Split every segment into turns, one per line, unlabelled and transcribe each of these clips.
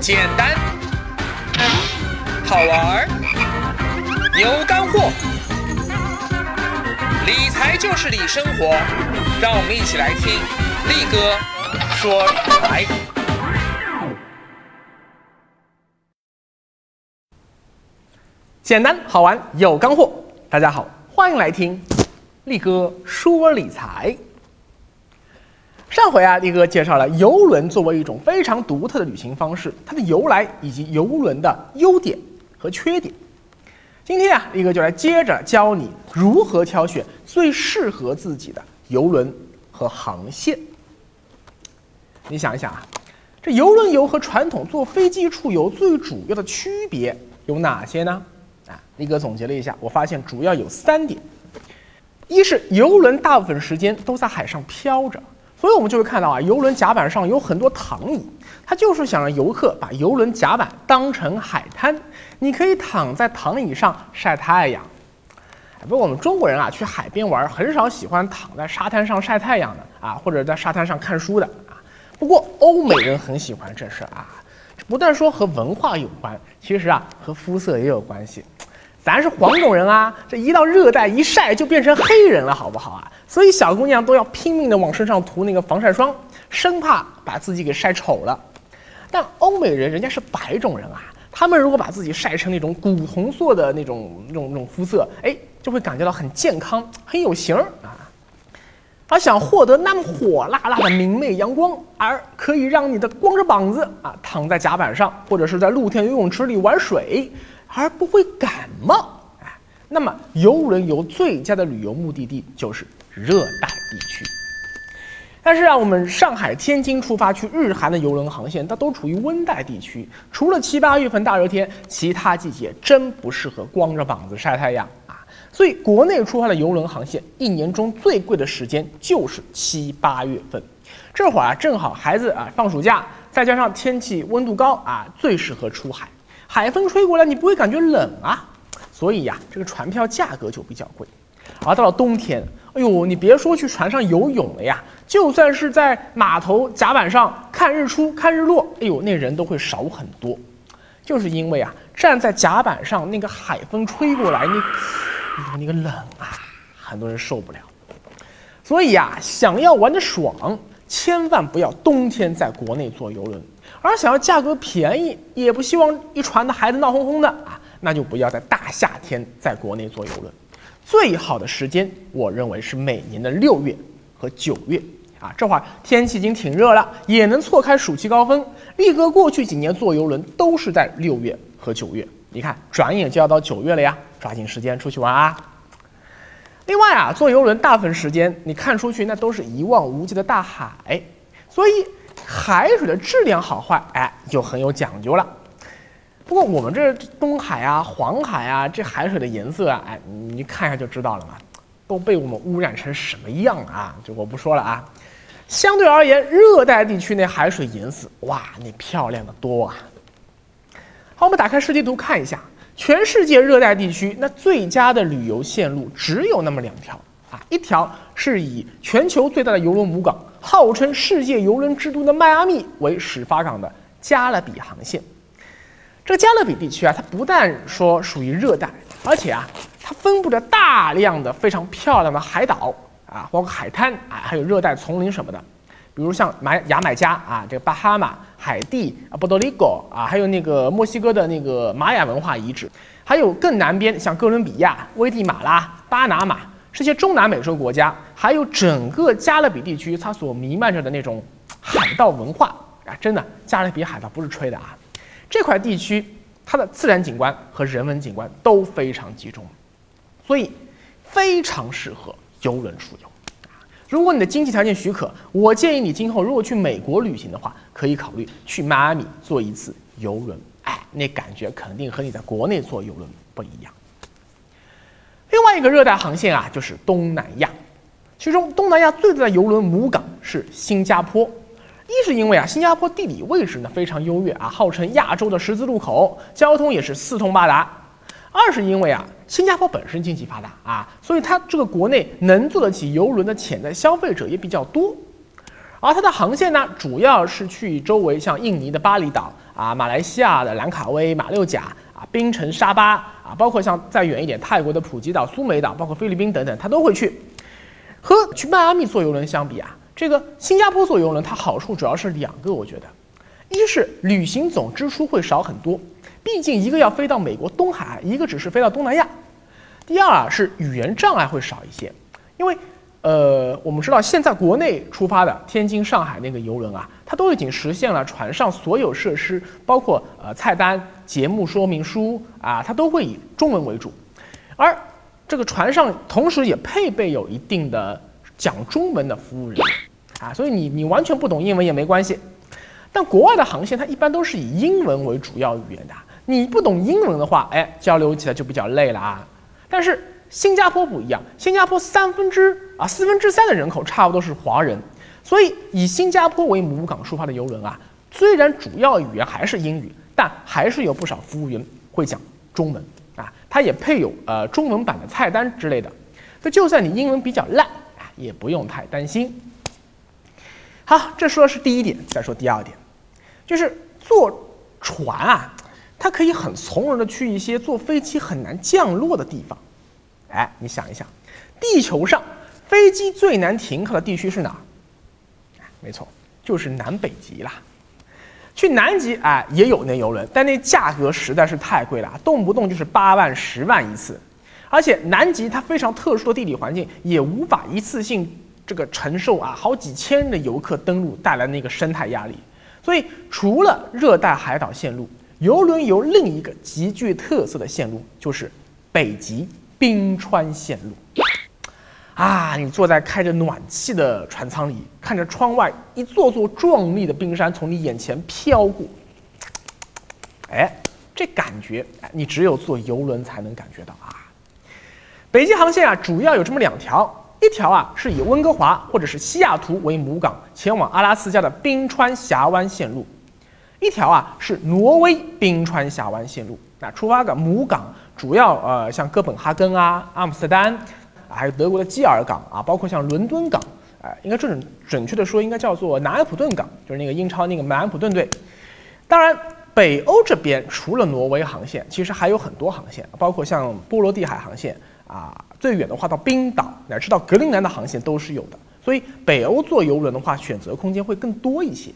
简单，好玩儿，有干货。理财就是理生活，让我们一起来听力哥说理财。
简单好玩有干货，大家好，欢迎来听力哥说理财。上回啊，力哥介绍了游轮作为一种非常独特的旅行方式，它的由来以及游轮的优点和缺点。今天啊，力哥就来接着教你如何挑选最适合自己的游轮和航线。你想一想啊，这游轮游和传统坐飞机出游最主要的区别有哪些呢？啊，力哥总结了一下，我发现主要有三点：一是游轮大部分时间都在海上漂着。所以，我们就会看到啊，游轮甲板上有很多躺椅，它就是想让游客把游轮甲板当成海滩，你可以躺在躺椅上晒太阳。不过我们中国人啊，去海边玩很少喜欢躺在沙滩上晒太阳的啊，或者在沙滩上看书的啊。不过欧美人很喜欢这事啊，不但说和文化有关，其实啊和肤色也有关系。咱是黄种人啊，这一到热带一晒就变成黑人了，好不好啊？所以小姑娘都要拼命的往身上涂那个防晒霜，生怕把自己给晒丑了。但欧美人人家是白种人啊，他们如果把自己晒成那种古铜色的那种、那种、那种肤色，哎，就会感觉到很健康、很有型儿啊。而想获得那么火辣辣的明媚阳光，而可以让你的光着膀子啊躺在甲板上，或者是在露天游泳池里玩水。而不会感冒，哎，那么游轮游最佳的旅游目的地就是热带地区。但是啊，我们上海、天津出发去日韩的游轮航线，它都处于温带地区，除了七八月份大热天，其他季节真不适合光着膀子晒太阳啊。所以，国内出发的游轮航线，一年中最贵的时间就是七八月份，这会儿啊，正好孩子啊放暑假，再加上天气温度高啊，最适合出海。海风吹过来，你不会感觉冷啊，所以呀，这个船票价格就比较贵。而到了冬天，哎呦，你别说去船上游泳了呀，就算是在码头甲板上看日出、看日落，哎呦，那人都会少很多。就是因为啊，站在甲板上，那个海风吹过来，你，哎呦，那个冷啊，很多人受不了。所以呀，想要玩的爽，千万不要冬天在国内坐游轮。而想要价格便宜，也不希望一船的孩子闹哄哄的啊，那就不要在大夏天在国内坐游轮。最好的时间，我认为是每年的六月和九月啊，这会儿天气已经挺热了，也能错开暑期高峰。力哥过去几年坐游轮都是在六月和九月，你看转眼就要到九月了呀，抓紧时间出去玩啊。另外啊，坐游轮大部分时间你看出去那都是一望无际的大海，所以。海水的质量好坏，哎，就很有讲究了。不过我们这东海啊、黄海啊，这海水的颜色啊，哎，你看一下就知道了嘛，都被我们污染成什么样啊？就我不说了啊。相对而言，热带地区那海水颜色，哇，那漂亮的多啊。好，我们打开世界图看一下，全世界热带地区那最佳的旅游线路只有那么两条啊，一条是以全球最大的游轮母港。号称世界游轮之都的迈阿密为始发港的加勒比航线，这个加勒比地区啊，它不但说属于热带，而且啊，它分布着大量的非常漂亮的海岛啊，包括海滩啊，还有热带丛林什么的。比如像马牙买加啊，这个巴哈马、海地啊、波多黎各啊，还有那个墨西哥的那个玛雅文化遗址，还有更南边像哥伦比亚、危地马拉、巴拿马。这些中南美洲国家，还有整个加勒比地区，它所弥漫着的那种海盗文化啊，真的，加勒比海盗不是吹的啊。这块地区它的自然景观和人文景观都非常集中，所以非常适合游轮出游。如果你的经济条件许可，我建议你今后如果去美国旅行的话，可以考虑去迈阿密坐一次游轮。哎，那感觉肯定和你在国内坐游轮不一样。另外一个热带航线啊，就是东南亚，其中东南亚最大的游轮母港是新加坡。一是因为啊，新加坡地理位置呢非常优越啊，号称亚洲的十字路口，交通也是四通八达；二是因为啊，新加坡本身经济发达啊，所以它这个国内能坐得起游轮的潜在消费者也比较多。而它的航线呢，主要是去周围像印尼的巴厘岛啊、马来西亚的兰卡威、马六甲啊、槟城、沙巴包括像再远一点泰国的普吉岛、苏梅岛，包括菲律宾等等，他都会去。和去迈阿密坐游轮相比啊，这个新加坡坐游轮它好处主要是两个，我觉得，一是旅行总支出会少很多，毕竟一个要飞到美国东海岸，一个只是飞到东南亚。第二啊是语言障碍会少一些，因为呃我们知道现在国内出发的天津、上海那个游轮啊，它都已经实现了船上所有设施，包括呃菜单、节目说明书啊，它都会以中文为主，而。这个船上同时也配备有一定的讲中文的服务人员啊，所以你你完全不懂英文也没关系。但国外的航线它一般都是以英文为主要语言的，你不懂英文的话，哎，交流起来就比较累了啊。但是新加坡不一样，新加坡三分之啊四分之三的人口差不多是华人，所以以新加坡为母港出发的游轮啊，虽然主要语言还是英语，但还是有不少服务员会讲中文。啊，它也配有呃中文版的菜单之类的，所以就算你英文比较烂啊，也不用太担心。好，这说的是第一点，再说第二点，就是坐船啊，它可以很从容的去一些坐飞机很难降落的地方。哎，你想一想，地球上飞机最难停靠的地区是哪？没错，就是南北极啦。去南极啊，也有那游轮，但那价格实在是太贵了，动不动就是八万、十万一次。而且南极它非常特殊的地理环境，也无法一次性这个承受啊好几千人的游客登陆带来那个生态压力。所以除了热带海岛线路，游轮有另一个极具特色的线路，就是北极冰川线路。啊，你坐在开着暖气的船舱里，看着窗外一座座壮丽的冰山从你眼前飘过，哎，这感觉，你只有坐游轮才能感觉到啊。北极航线啊，主要有这么两条，一条啊是以温哥华或者是西雅图为母港前往阿拉斯加的冰川峡湾线路，一条啊是挪威冰川峡湾线路。那出发的母港主要呃像哥本哈根啊、阿姆斯特丹。还有德国的基尔港啊，包括像伦敦港，哎，应该准准确的说，应该叫做南安普顿港，就是那个英超那个南安普顿队。当然，北欧这边除了挪威航线，其实还有很多航线，包括像波罗的海航线啊，最远的话到冰岛，乃至到格陵兰的航线都是有的。所以，北欧坐游轮的话，选择空间会更多一些。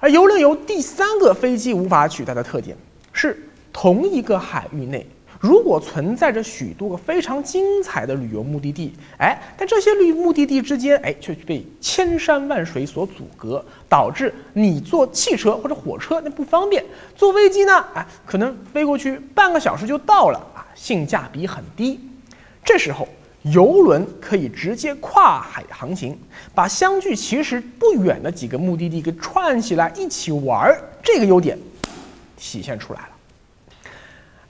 而游轮有第三个飞机无法取代的特点，是同一个海域内。如果存在着许多个非常精彩的旅游目的地，哎，但这些旅目的地之间，哎，却被千山万水所阻隔，导致你坐汽车或者火车那不方便，坐飞机呢，哎，可能飞过去半个小时就到了啊，性价比很低。这时候，游轮可以直接跨海航行，把相距其实不远的几个目的地给串起来一起玩儿，这个优点体现出来了。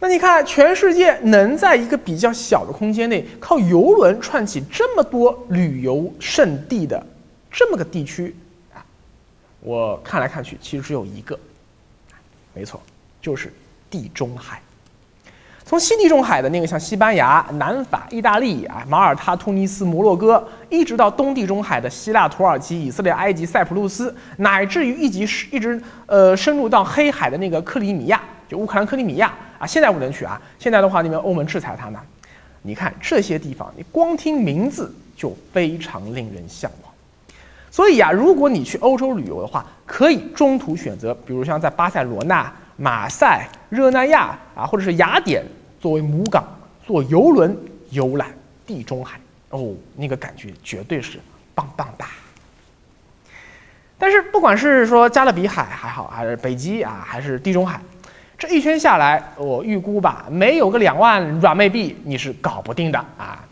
那你看，全世界能在一个比较小的空间内靠游轮串起这么多旅游胜地的这么个地区啊，我看来看去，其实只有一个，没错，就是地中海。从西地中海的那个像西班牙、南法、意大利啊、马耳他、突尼斯、摩洛哥，一直到东地中海的希腊、土耳其、以色列、埃及、塞浦路斯，乃至于一直一直呃深入到黑海的那个克里米亚，就乌克兰克里米亚。啊现在不能去啊！现在的话，那边欧盟制裁他呢。你看这些地方，你光听名字就非常令人向往。所以啊，如果你去欧洲旅游的话，可以中途选择，比如像在巴塞罗那、马赛、热那亚啊，或者是雅典作为母港，坐游轮游览地中海。哦，那个感觉绝对是棒棒哒。但是不管是说加勒比海还好，还是北极啊，还是地中海。这一圈下来，我预估吧，没有个两万软妹币，你是搞不定的啊。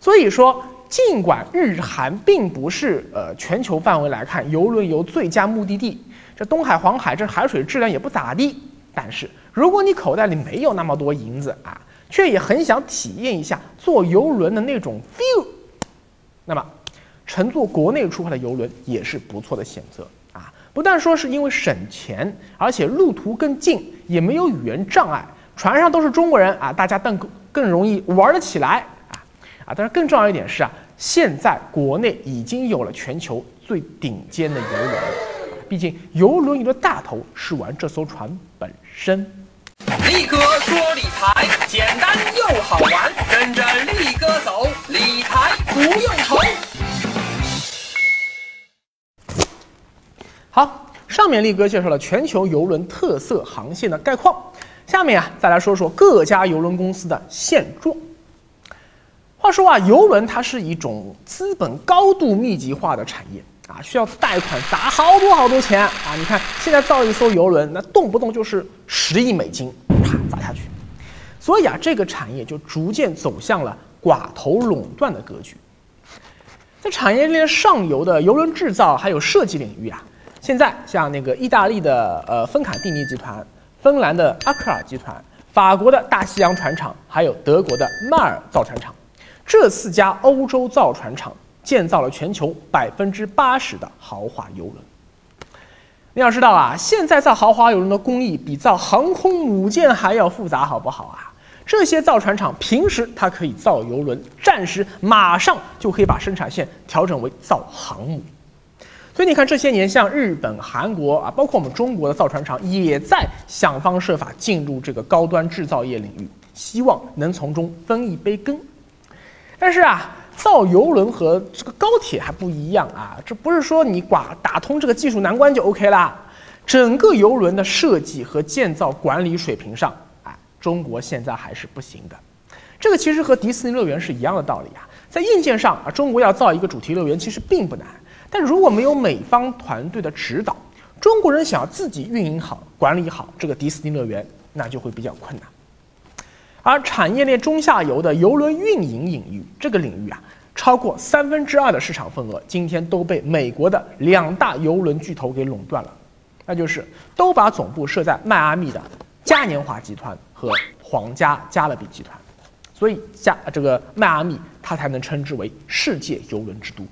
所以说，尽管日韩并不是呃全球范围来看游轮游最佳目的地，这东海、黄海这海水质量也不咋地。但是，如果你口袋里没有那么多银子啊，却也很想体验一下坐游轮的那种 feel，那么乘坐国内出发的游轮也是不错的选择。不但说是因为省钱，而且路途更近，也没有语言障碍，船上都是中国人啊，大家更更容易玩得起来啊啊！但是更重要一点是啊，现在国内已经有了全球最顶尖的游轮。毕竟游轮游的大头是玩这艘船本身。
力哥说理财简单又好玩，跟着力哥走，理财不用愁。
好，上面力哥介绍了全球邮轮特色航线的概况，下面啊再来说说各家邮轮公司的现状。话说啊，邮轮它是一种资本高度密集化的产业啊，需要贷款砸好多好多钱啊。你看现在造一艘游轮，那动不动就是十亿美金，啪砸下去。所以啊，这个产业就逐渐走向了寡头垄断的格局。在产业链上游的游轮制造还有设计领域啊，现在像那个意大利的呃芬卡蒂尼集团、芬兰的阿克尔集团、法国的大西洋船厂，还有德国的迈尔造船厂。这四家欧洲造船厂建造了全球百分之八十的豪华游轮。你要知道啊，现在造豪华游轮的工艺比造航空母舰还要复杂，好不好啊？这些造船厂平时它可以造游轮，战时马上就可以把生产线调整为造航母。所以你看，这些年像日本、韩国啊，包括我们中国的造船厂，也在想方设法进入这个高端制造业领域，希望能从中分一杯羹。但是啊，造游轮和这个高铁还不一样啊，这不是说你寡打通这个技术难关就 OK 啦。整个游轮的设计和建造管理水平上，啊，中国现在还是不行的。这个其实和迪士尼乐园是一样的道理啊。在硬件上啊，中国要造一个主题乐园其实并不难，但如果没有美方团队的指导，中国人想要自己运营好、管理好这个迪士尼乐园，那就会比较困难。而产业链中下游的游轮运营领域，这个领域啊，超过三分之二的市场份额，今天都被美国的两大游轮巨头给垄断了，那就是都把总部设在迈阿密的嘉年华集团和皇家加勒比集团，所以加这个迈阿密它才能称之为世界游轮之都。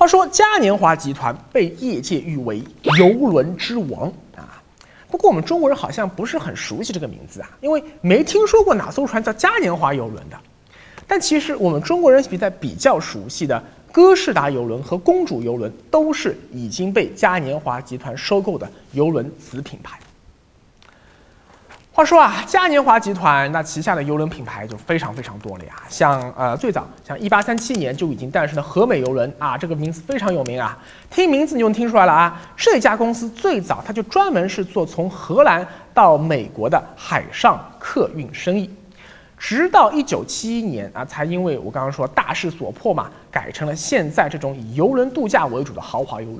话说嘉年华集团被业界誉为邮轮之王啊。不过我们中国人好像不是很熟悉这个名字啊，因为没听说过哪艘船叫嘉年华邮轮的。但其实我们中国人比在比较熟悉的歌士达邮轮和公主邮轮，都是已经被嘉年华集团收购的邮轮子品牌。话说啊，嘉年华集团那旗下的邮轮品牌就非常非常多了呀，像呃最早像一八三七年就已经诞生的和美邮轮啊，这个名字非常有名啊，听名字你就能听出来了啊。这家公司最早它就专门是做从荷兰到美国的海上客运生意，直到一九七一年啊，才因为我刚刚说大势所迫嘛，改成了现在这种以游轮度假为主的豪华游轮。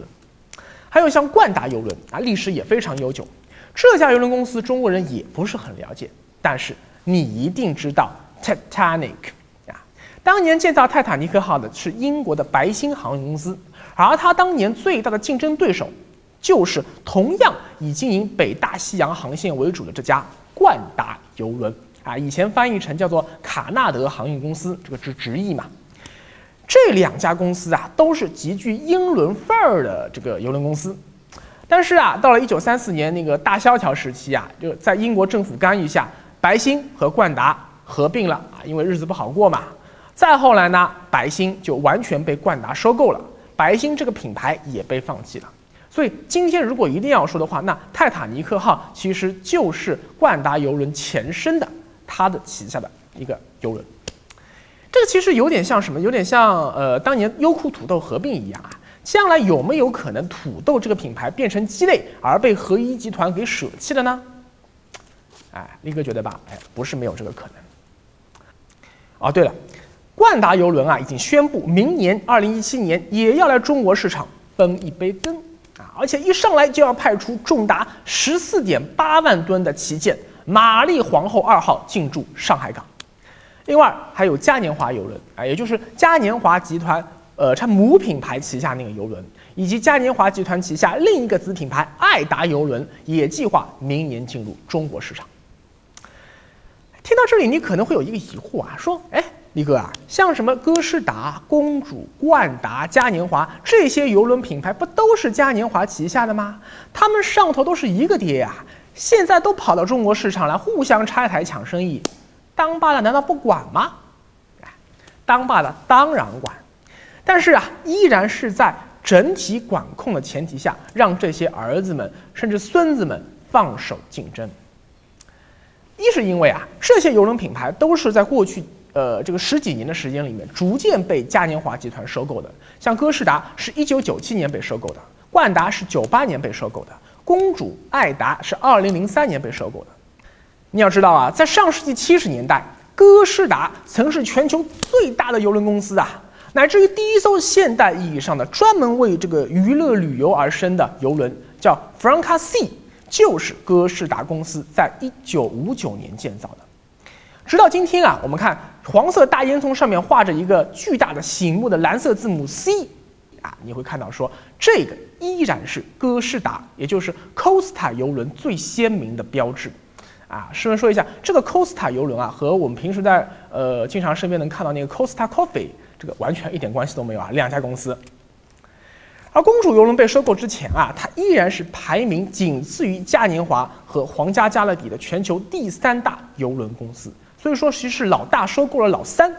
还有像冠达游轮啊，历史也非常悠久。这家邮轮公司中国人也不是很了解，但是你一定知道 Titanic 啊，当年建造泰坦尼克号的是英国的白星航运公司，而它当年最大的竞争对手就是同样以经营北大西洋航线为主的这家冠达邮轮啊，以前翻译成叫做卡纳德航运公司，这个是直译嘛。这两家公司啊，都是极具英伦范儿的这个邮轮公司。但是啊，到了一九三四年那个大萧条时期啊，就在英国政府干预下，白星和冠达合并了啊，因为日子不好过嘛。再后来呢，白星就完全被冠达收购了，白星这个品牌也被放弃了。所以今天如果一定要说的话，那泰坦尼克号其实就是冠达邮轮前身的它的旗下的一个邮轮。这个其实有点像什么？有点像呃当年优酷土豆合并一样啊。将来有没有可能土豆这个品牌变成鸡肋而被合一集团给舍弃了呢？哎，力哥觉得吧，哎，不是没有这个可能。哦，对了，冠达邮轮啊已经宣布明年二零一七年也要来中国市场分一杯羹啊，而且一上来就要派出重达十四点八万吨的旗舰玛丽皇后二号进驻上海港。另外还有嘉年华邮轮啊，也就是嘉年华集团。呃，它母品牌旗下那个游轮，以及嘉年华集团旗下另一个子品牌爱达游轮，也计划明年进入中国市场。听到这里，你可能会有一个疑惑啊，说，哎，李哥啊，像什么歌诗达、公主、冠达、嘉年华这些游轮品牌，不都是嘉年华旗下的吗？他们上头都是一个爹呀，现在都跑到中国市场来，互相拆台抢生意，当爸的难道不管吗？当爸的当然管。但是啊，依然是在整体管控的前提下，让这些儿子们甚至孙子们放手竞争。一是因为啊，这些邮轮品牌都是在过去呃这个十几年的时间里面，逐渐被嘉年华集团收购的。像歌诗达是一九九七年被收购的，冠达是九八年被收购的，公主爱达是二零零三年被收购的。你要知道啊，在上世纪七十年代，歌诗达曾是全球最大的邮轮公司啊，乃至于第一艘现代意义上的专门为这个娱乐旅游而生的游轮叫 Franca C，。就是歌诗达公司在一九五九年建造的，直到今天啊，我们看黄色大烟囱上面画着一个巨大的醒目的蓝色字母 C，啊，你会看到说这个依然是歌诗达，也就是 Costa 游轮最鲜明的标志，啊，顺便说一下，这个 Costa 游轮啊，和我们平时在呃经常身边能看到那个 Costa Coffee 这个完全一点关系都没有啊，两家公司。而公主邮轮被收购之前啊，它依然是排名仅次于嘉年华和皇家加勒比的全球第三大邮轮公司。所以说，其实是老大收购了老三。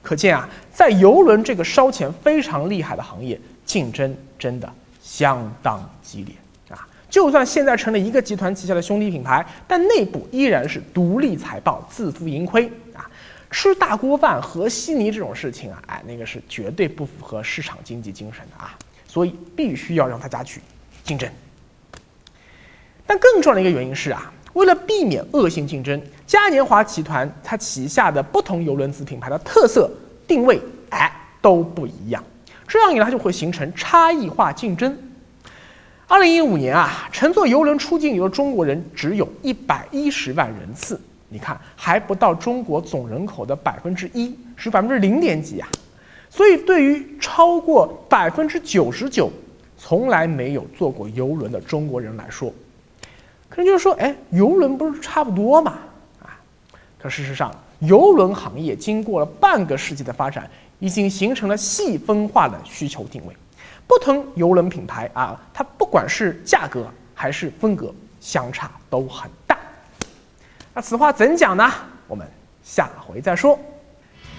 可见啊，在邮轮这个烧钱非常厉害的行业，竞争真的相当激烈啊！就算现在成了一个集团旗下的兄弟品牌，但内部依然是独立财报、自负盈亏！吃大锅饭、和稀泥这种事情啊，哎，那个是绝对不符合市场经济精神的啊！所以必须要让大家去竞争，但更重要的一个原因是啊，为了避免恶性竞争，嘉年华集团它旗下的不同游轮子品牌的特色定位哎都不一样，这样一来就会形成差异化竞争。二零一五年啊，乘坐游轮出境游的中国人只有一百一十万人次，你看还不到中国总人口的百分之一，是百分之零点几啊。所以，对于超过百分之九十九从来没有坐过游轮的中国人来说，可能就是说，哎，游轮不是差不多嘛？啊，可事实上，游轮行业经过了半个世纪的发展，已经形成了细分化的需求定位。不同游轮品牌啊，它不管是价格还是风格，相差都很大。那此话怎讲呢？我们下回再说。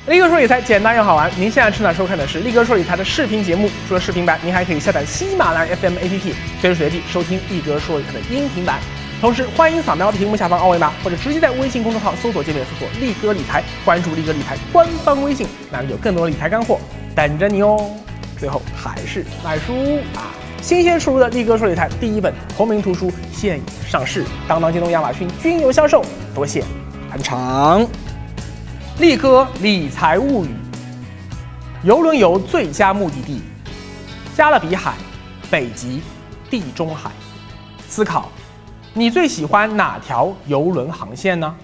力哥说理财简单又好玩，您现在正在收看的是力哥说理财的视频节目。除了视频版，您还可以下载喜马拉雅 FM APP，随时随地收听力哥说理财的音频版。同时，欢迎扫描屏幕下方二维码，或者直接在微信公众号搜索界面搜索“力哥理财”，关注力哥理财官方微信，那里有更多的理财干货等着你哦。最后还是买书啊，新鲜出炉的力哥说理财第一本同名图书现已上市，当当、京东、亚马逊均有销售，多谢捧场。力哥理财物语，游轮游最佳目的地：加勒比海、北极、地中海。思考，你最喜欢哪条游轮航线呢？